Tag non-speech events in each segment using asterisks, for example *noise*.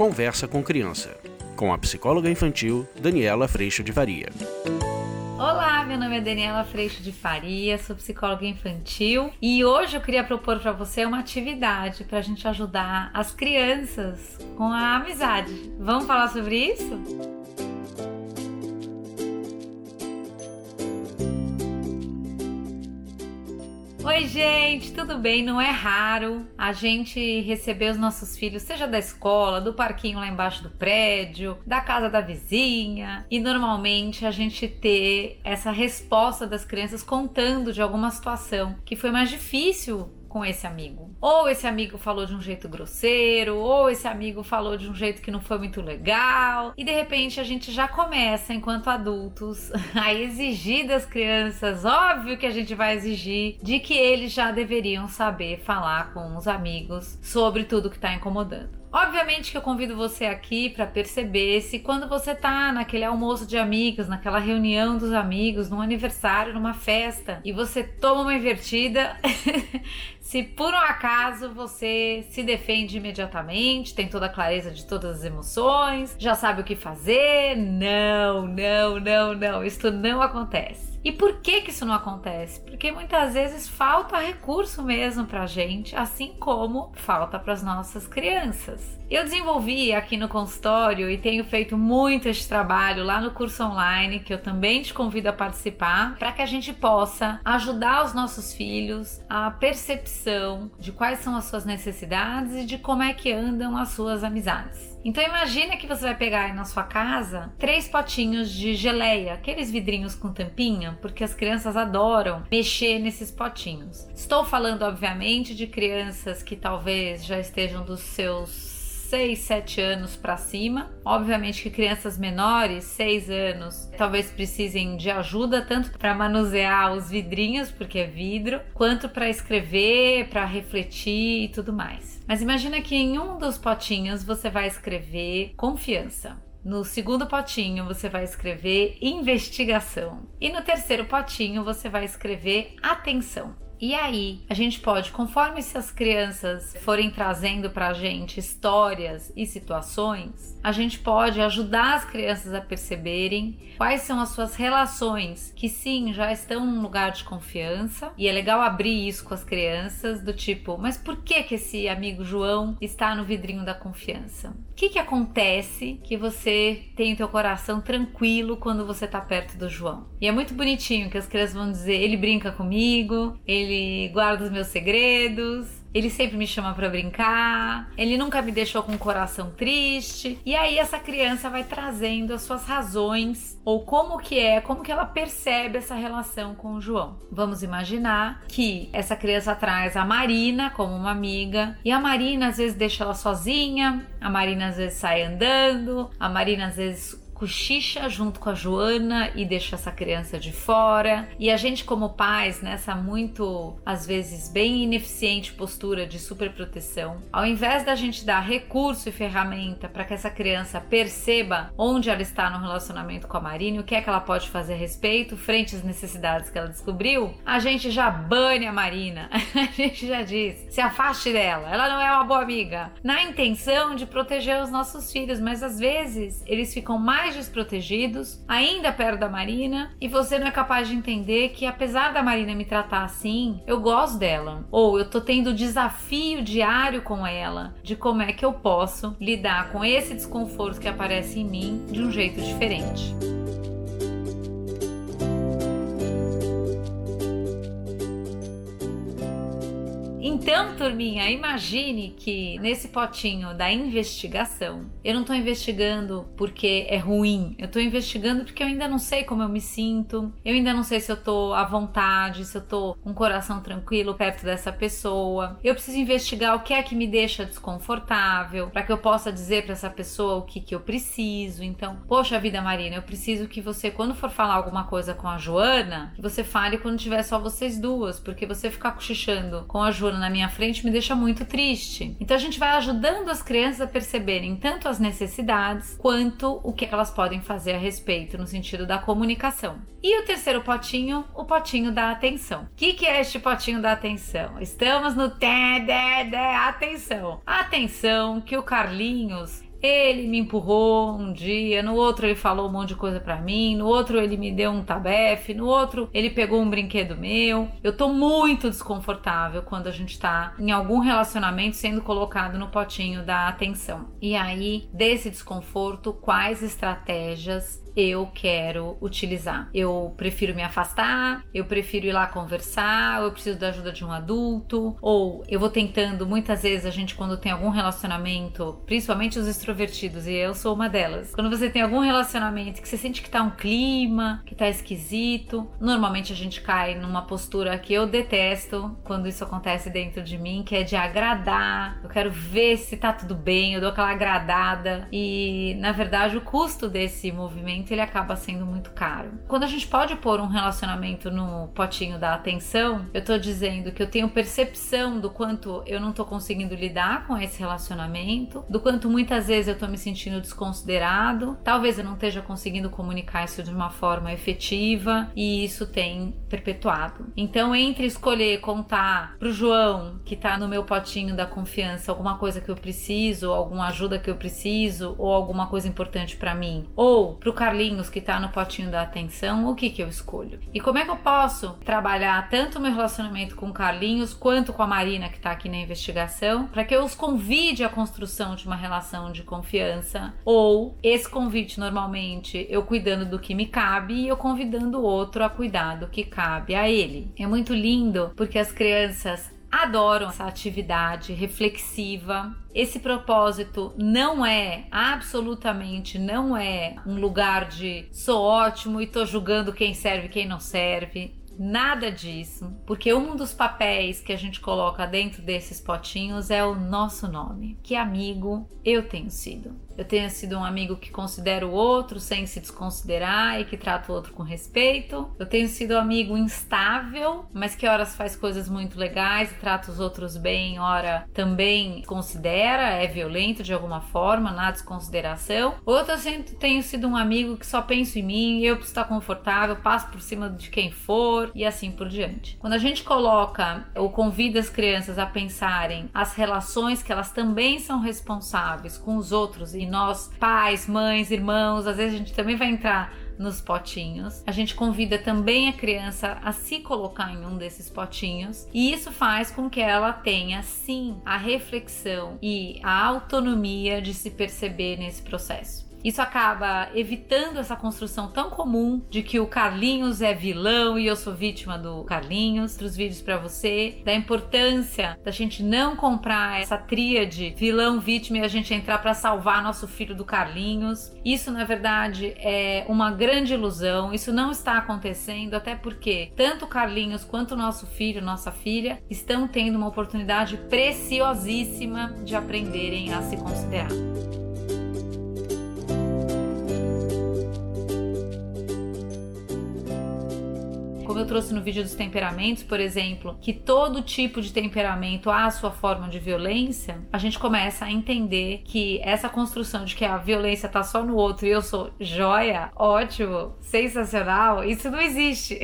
Conversa com Criança, com a psicóloga infantil Daniela Freixo de Varia. Olá, meu nome é Daniela Freixo de Faria, sou psicóloga infantil e hoje eu queria propor para você uma atividade para a gente ajudar as crianças com a amizade. Vamos falar sobre isso? Oi, gente, tudo bem? Não é raro a gente receber os nossos filhos, seja da escola, do parquinho lá embaixo do prédio, da casa da vizinha, e normalmente a gente ter essa resposta das crianças contando de alguma situação que foi mais difícil com esse amigo. Ou esse amigo falou de um jeito grosseiro, ou esse amigo falou de um jeito que não foi muito legal. E de repente a gente já começa, enquanto adultos, *laughs* a exigir das crianças, óbvio que a gente vai exigir, de que eles já deveriam saber falar com os amigos sobre tudo que está incomodando. Obviamente que eu convido você aqui para perceber se quando você tá naquele almoço de amigos, naquela reunião dos amigos, num aniversário, numa festa, e você toma uma invertida, *laughs* se por um acaso você se defende imediatamente, tem toda a clareza de todas as emoções, já sabe o que fazer. Não, não, não, não, isso não acontece. E por que que isso não acontece? Porque muitas vezes falta recurso mesmo pra gente, assim como falta para as nossas crianças. Eu desenvolvi aqui no consultório e tenho feito muito esse trabalho lá no curso online, que eu também te convido a participar, para que a gente possa ajudar os nossos filhos a percepção de quais são as suas necessidades e de como é que andam as suas amizades. Então imagina que você vai pegar na sua casa três potinhos de geleia, aqueles vidrinhos com tampinha, porque as crianças adoram mexer nesses potinhos. Estou falando obviamente de crianças que talvez já estejam dos seus 6, 7 anos para cima. Obviamente que crianças menores, 6 anos, talvez precisem de ajuda tanto para manusear os vidrinhos, porque é vidro, quanto para escrever, para refletir e tudo mais. Mas imagina que em um dos potinhos você vai escrever confiança. No segundo potinho você vai escrever investigação. E no terceiro potinho você vai escrever atenção. E aí, a gente pode, conforme se as crianças forem trazendo pra gente histórias e situações, a gente pode ajudar as crianças a perceberem quais são as suas relações que sim, já estão num lugar de confiança. E é legal abrir isso com as crianças do tipo, mas por que que esse amigo João está no vidrinho da confiança? O que que acontece que você tem o teu coração tranquilo quando você tá perto do João? E é muito bonitinho que as crianças vão dizer, ele brinca comigo, ele ele guarda os meus segredos, ele sempre me chama para brincar, ele nunca me deixou com o coração triste. E aí essa criança vai trazendo as suas razões ou como que é, como que ela percebe essa relação com o João. Vamos imaginar que essa criança traz a Marina como uma amiga e a Marina às vezes deixa ela sozinha, a Marina às vezes sai andando, a Marina às vezes cochicha junto com a Joana e deixa essa criança de fora. E a gente, como pais, nessa muito, às vezes, bem ineficiente postura de superproteção, ao invés da gente dar recurso e ferramenta para que essa criança perceba onde ela está no relacionamento com a Marina o que é que ela pode fazer a respeito, frente às necessidades que ela descobriu, a gente já bane a Marina. *laughs* a gente já diz: se afaste dela, ela não é uma boa amiga. Na intenção de proteger os nossos filhos, mas às vezes eles ficam mais mais desprotegidos, ainda perto da Marina, e você não é capaz de entender que apesar da Marina me tratar assim, eu gosto dela. Ou eu tô tendo desafio diário com ela de como é que eu posso lidar com esse desconforto que aparece em mim de um jeito diferente. Então, turminha, imagine que nesse potinho da investigação, eu não estou investigando porque é ruim, eu estou investigando porque eu ainda não sei como eu me sinto, eu ainda não sei se eu estou à vontade, se eu estou com o coração tranquilo perto dessa pessoa. Eu preciso investigar o que é que me deixa desconfortável, para que eu possa dizer para essa pessoa o que, que eu preciso. Então, poxa vida, Marina, eu preciso que você, quando for falar alguma coisa com a Joana, que você fale quando tiver só vocês duas, porque você ficar cochichando com a Joana na minha frente me deixa muito triste. Então a gente vai ajudando as crianças a perceberem tanto as necessidades quanto o que elas podem fazer a respeito no sentido da comunicação. E o terceiro potinho, o potinho da atenção. O que, que é este potinho da atenção? Estamos no dé, atenção. Atenção que o Carlinhos ele me empurrou um dia, no outro ele falou um monte de coisa para mim, no outro ele me deu um tabefe, no outro ele pegou um brinquedo meu. Eu tô muito desconfortável quando a gente tá em algum relacionamento sendo colocado no potinho da atenção. E aí, desse desconforto, quais estratégias eu quero utilizar. Eu prefiro me afastar, eu prefiro ir lá conversar, eu preciso da ajuda de um adulto, ou eu vou tentando, muitas vezes a gente quando tem algum relacionamento, principalmente os extrovertidos, e eu sou uma delas. Quando você tem algum relacionamento que você sente que tá um clima, que tá esquisito, normalmente a gente cai numa postura que eu detesto quando isso acontece dentro de mim, que é de agradar. Eu quero ver se tá tudo bem, eu dou aquela agradada e, na verdade, o custo desse movimento relacionamento ele acaba sendo muito caro. Quando a gente pode pôr um relacionamento no potinho da atenção, eu tô dizendo que eu tenho percepção do quanto eu não tô conseguindo lidar com esse relacionamento, do quanto muitas vezes eu tô me sentindo desconsiderado, talvez eu não esteja conseguindo comunicar isso de uma forma efetiva e isso tem perpetuado. Então, entre escolher contar pro João, que tá no meu potinho da confiança, alguma coisa que eu preciso, alguma ajuda que eu preciso, ou alguma coisa importante para mim, ou pro Carlinhos que tá no potinho da atenção, o que que eu escolho? E como é que eu posso trabalhar tanto o meu relacionamento com o Carlinhos quanto com a Marina que tá aqui na investigação, para que eu os convide à construção de uma relação de confiança ou esse convite normalmente eu cuidando do que me cabe e eu convidando o outro a cuidar do que cabe a ele. É muito lindo porque as crianças adoram essa atividade reflexiva. Esse propósito não é, absolutamente não é um lugar de sou ótimo e tô julgando quem serve e quem não serve. Nada disso, porque um dos papéis que a gente coloca dentro desses potinhos é o nosso nome. Que amigo eu tenho sido eu tenha sido um amigo que considera o outro sem se desconsiderar e que trata o outro com respeito. Eu tenho sido um amigo instável, mas que horas faz coisas muito legais e trata os outros bem, ora também considera, é violento de alguma forma, na desconsideração. Outro eu tenho sido um amigo que só penso em mim, eu preciso estar confortável, passo por cima de quem for e assim por diante. Quando a gente coloca ou convida as crianças a pensarem as relações que elas também são responsáveis com os outros e nós, pais, mães, irmãos, às vezes a gente também vai entrar nos potinhos. A gente convida também a criança a se colocar em um desses potinhos, e isso faz com que ela tenha sim a reflexão e a autonomia de se perceber nesse processo. Isso acaba evitando essa construção tão comum de que o Carlinhos é vilão e eu sou vítima do Carlinhos. Outros vídeos para você da importância da gente não comprar essa tríade vilão, vítima e a gente entrar para salvar nosso filho do Carlinhos. Isso na verdade é uma grande ilusão. Isso não está acontecendo até porque tanto Carlinhos quanto nosso filho, nossa filha estão tendo uma oportunidade preciosíssima de aprenderem a se considerar. Eu trouxe no vídeo dos temperamentos, por exemplo, que todo tipo de temperamento há a sua forma de violência, a gente começa a entender que essa construção de que a violência tá só no outro e eu sou joia, ótimo, sensacional, isso não existe.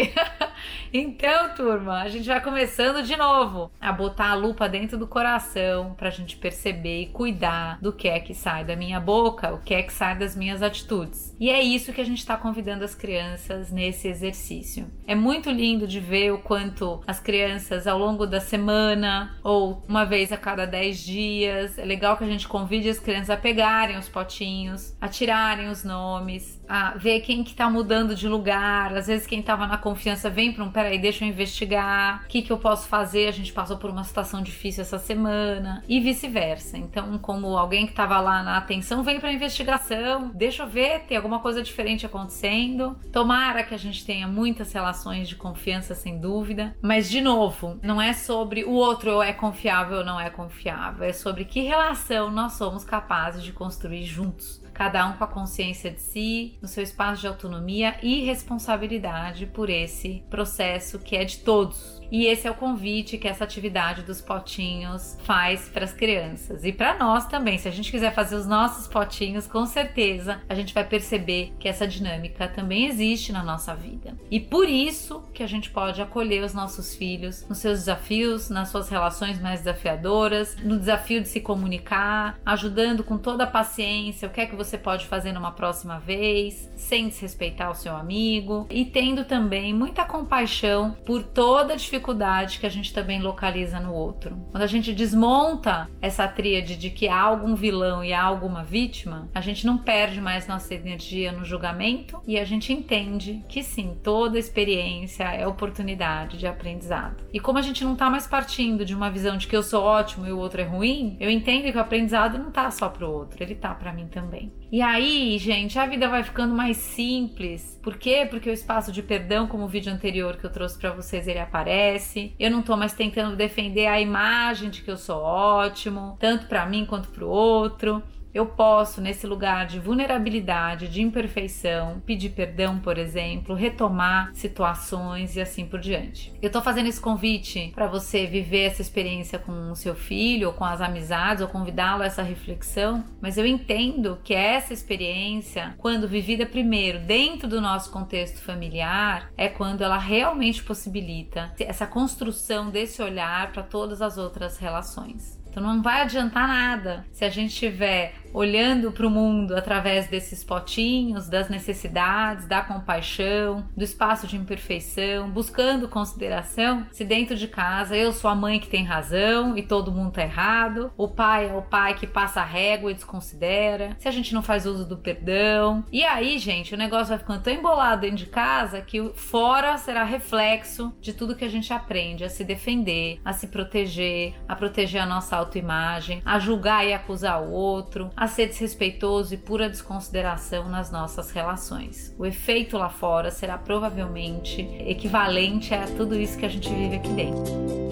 *laughs* então, turma, a gente vai começando de novo a botar a lupa dentro do coração pra gente perceber e cuidar do que é que sai da minha boca, o que é que sai das minhas atitudes. E é isso que a gente está convidando as crianças nesse exercício. É muito muito lindo de ver o quanto as crianças ao longo da semana ou uma vez a cada 10 dias, é legal que a gente convide as crianças a pegarem os potinhos, a tirarem os nomes, a ver quem que tá mudando de lugar. Às vezes quem tava na confiança vem para um, peraí, deixa eu investigar, o que que eu posso fazer? A gente passou por uma situação difícil essa semana e vice-versa. Então, como alguém que tava lá na atenção vem para investigação, deixa eu ver, tem alguma coisa diferente acontecendo. Tomara que a gente tenha muitas relações de confiança, sem dúvida. Mas, de novo, não é sobre o outro é confiável ou não é confiável, é sobre que relação nós somos capazes de construir juntos cada um com a consciência de si, no seu espaço de autonomia e responsabilidade por esse processo que é de todos. E esse é o convite que essa atividade dos potinhos faz para as crianças e para nós também. Se a gente quiser fazer os nossos potinhos, com certeza a gente vai perceber que essa dinâmica também existe na nossa vida. E por isso que a gente pode acolher os nossos filhos nos seus desafios, nas suas relações mais desafiadoras, no desafio de se comunicar, ajudando com toda a paciência o que é que você pode fazer numa próxima vez, sem desrespeitar o seu amigo e tendo também muita compaixão por toda a dificuldade que a gente também localiza no outro. Quando a gente desmonta essa tríade de que há algum vilão e há alguma vítima, a gente não perde mais nossa energia no julgamento e a gente entende que sim, toda experiência é oportunidade de aprendizado. E como a gente não tá mais partindo de uma visão de que eu sou ótimo e o outro é ruim, eu entendo que o aprendizado não tá só pro outro, ele tá para mim também. E aí, gente, a vida vai ficando mais simples. Por quê? Porque o espaço de perdão, como o vídeo anterior que eu trouxe para vocês, ele aparece. Eu não tô mais tentando defender a imagem de que eu sou ótimo, tanto para mim quanto para o outro eu posso, nesse lugar de vulnerabilidade, de imperfeição, pedir perdão, por exemplo, retomar situações e assim por diante. Eu tô fazendo esse convite para você viver essa experiência com o seu filho, ou com as amizades, ou convidá-lo a essa reflexão, mas eu entendo que essa experiência, quando vivida primeiro dentro do nosso contexto familiar, é quando ela realmente possibilita essa construção desse olhar para todas as outras relações. Então não vai adiantar nada se a gente estiver olhando para o mundo através desses potinhos, das necessidades, da compaixão, do espaço de imperfeição, buscando consideração, se dentro de casa eu sou a mãe que tem razão e todo mundo tá errado, o pai é o pai que passa a régua e desconsidera, se a gente não faz uso do perdão. E aí, gente, o negócio vai ficando tão embolado dentro de casa que fora será reflexo de tudo que a gente aprende a se defender, a se proteger, a proteger a nossa autoimagem, a julgar e acusar o outro, a ser desrespeitoso e pura desconsideração nas nossas relações. O efeito lá fora será provavelmente equivalente a tudo isso que a gente vive aqui dentro.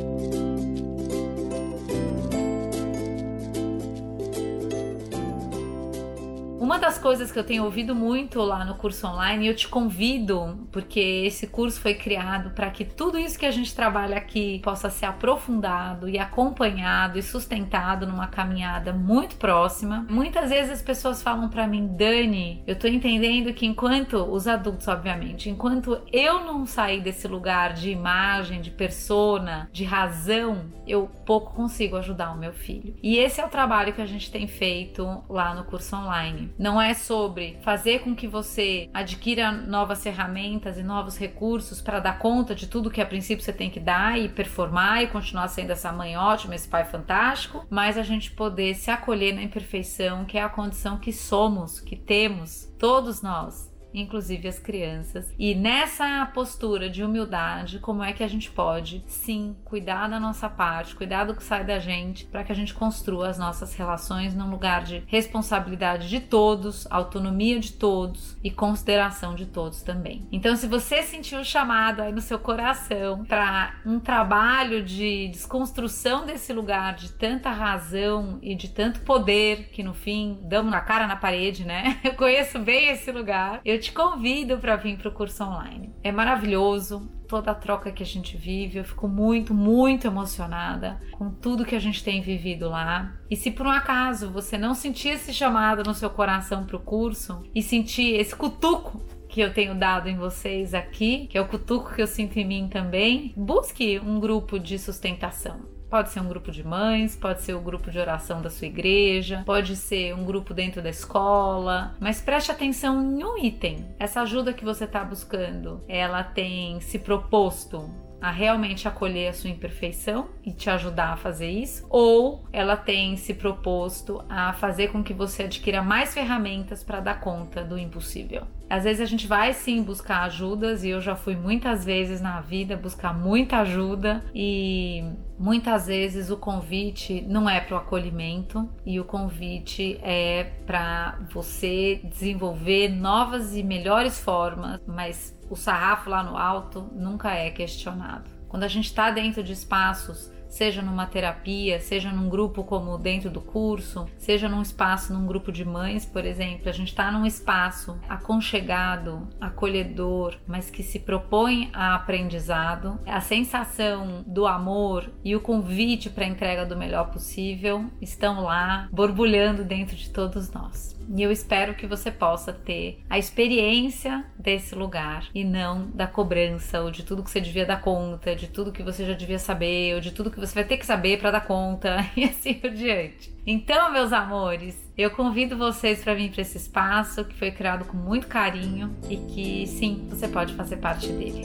Uma das coisas que eu tenho ouvido muito lá no curso online, e eu te convido, porque esse curso foi criado para que tudo isso que a gente trabalha aqui possa ser aprofundado e acompanhado e sustentado numa caminhada muito próxima. Muitas vezes as pessoas falam para mim, Dani, eu tô entendendo que enquanto os adultos, obviamente, enquanto eu não sair desse lugar de imagem, de persona, de razão, eu pouco consigo ajudar o meu filho. E esse é o trabalho que a gente tem feito lá no curso online. Não é sobre fazer com que você adquira novas ferramentas e novos recursos para dar conta de tudo que a princípio você tem que dar e performar e continuar sendo essa mãe ótima, esse pai fantástico, mas a gente poder se acolher na imperfeição, que é a condição que somos, que temos, todos nós inclusive as crianças. E nessa postura de humildade, como é que a gente pode, sim, cuidar da nossa parte, cuidar do que sai da gente, para que a gente construa as nossas relações num lugar de responsabilidade de todos, autonomia de todos e consideração de todos também. Então, se você sentiu o chamado aí no seu coração para um trabalho de desconstrução desse lugar de tanta razão e de tanto poder que no fim damos na cara na parede, né? *laughs* Eu conheço bem esse lugar. Eu te convido para vir para o curso online. É maravilhoso toda a troca que a gente vive. Eu fico muito, muito emocionada com tudo que a gente tem vivido lá. E se por um acaso você não sentir esse chamado no seu coração para o curso e sentir esse cutuco que eu tenho dado em vocês aqui, que é o cutuco que eu sinto em mim também, busque um grupo de sustentação. Pode ser um grupo de mães, pode ser o um grupo de oração da sua igreja, pode ser um grupo dentro da escola, mas preste atenção em um item. Essa ajuda que você está buscando, ela tem se proposto a realmente acolher a sua imperfeição e te ajudar a fazer isso, ou ela tem se proposto a fazer com que você adquira mais ferramentas para dar conta do impossível. Às vezes a gente vai sim buscar ajudas e eu já fui muitas vezes na vida buscar muita ajuda e muitas vezes o convite não é para o acolhimento e o convite é para você desenvolver novas e melhores formas, mas o sarrafo lá no alto nunca é questionado. Quando a gente está dentro de espaços seja numa terapia, seja num grupo como dentro do curso, seja num espaço, num grupo de mães, por exemplo, a gente está num espaço aconchegado, acolhedor, mas que se propõe a aprendizado, a sensação do amor e o convite para a entrega do melhor possível estão lá borbulhando dentro de todos nós. E eu espero que você possa ter a experiência desse lugar e não da cobrança ou de tudo que você devia dar conta, de tudo que você já devia saber ou de tudo que você vai ter que saber para dar conta *laughs* e assim por diante. Então, meus amores, eu convido vocês para vir para esse espaço que foi criado com muito carinho e que sim, você pode fazer parte dele.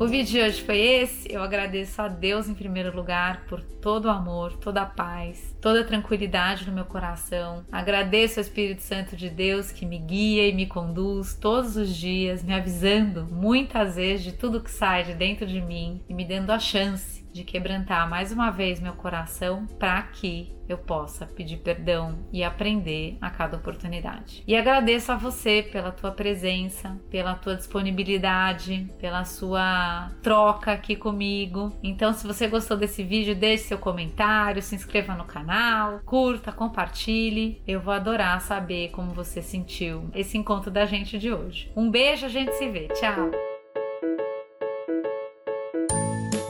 O vídeo de hoje foi esse. Eu agradeço a Deus em primeiro lugar por todo o amor, toda a paz, toda a tranquilidade no meu coração. Agradeço ao Espírito Santo de Deus que me guia e me conduz todos os dias, me avisando muitas vezes de tudo que sai de dentro de mim e me dando a chance de quebrantar mais uma vez meu coração para que eu possa pedir perdão e aprender a cada oportunidade. E agradeço a você pela tua presença, pela tua disponibilidade, pela sua troca aqui comigo. Então, se você gostou desse vídeo, deixe seu comentário, se inscreva no canal, curta, compartilhe. Eu vou adorar saber como você sentiu esse encontro da gente de hoje. Um beijo, a gente se vê. Tchau.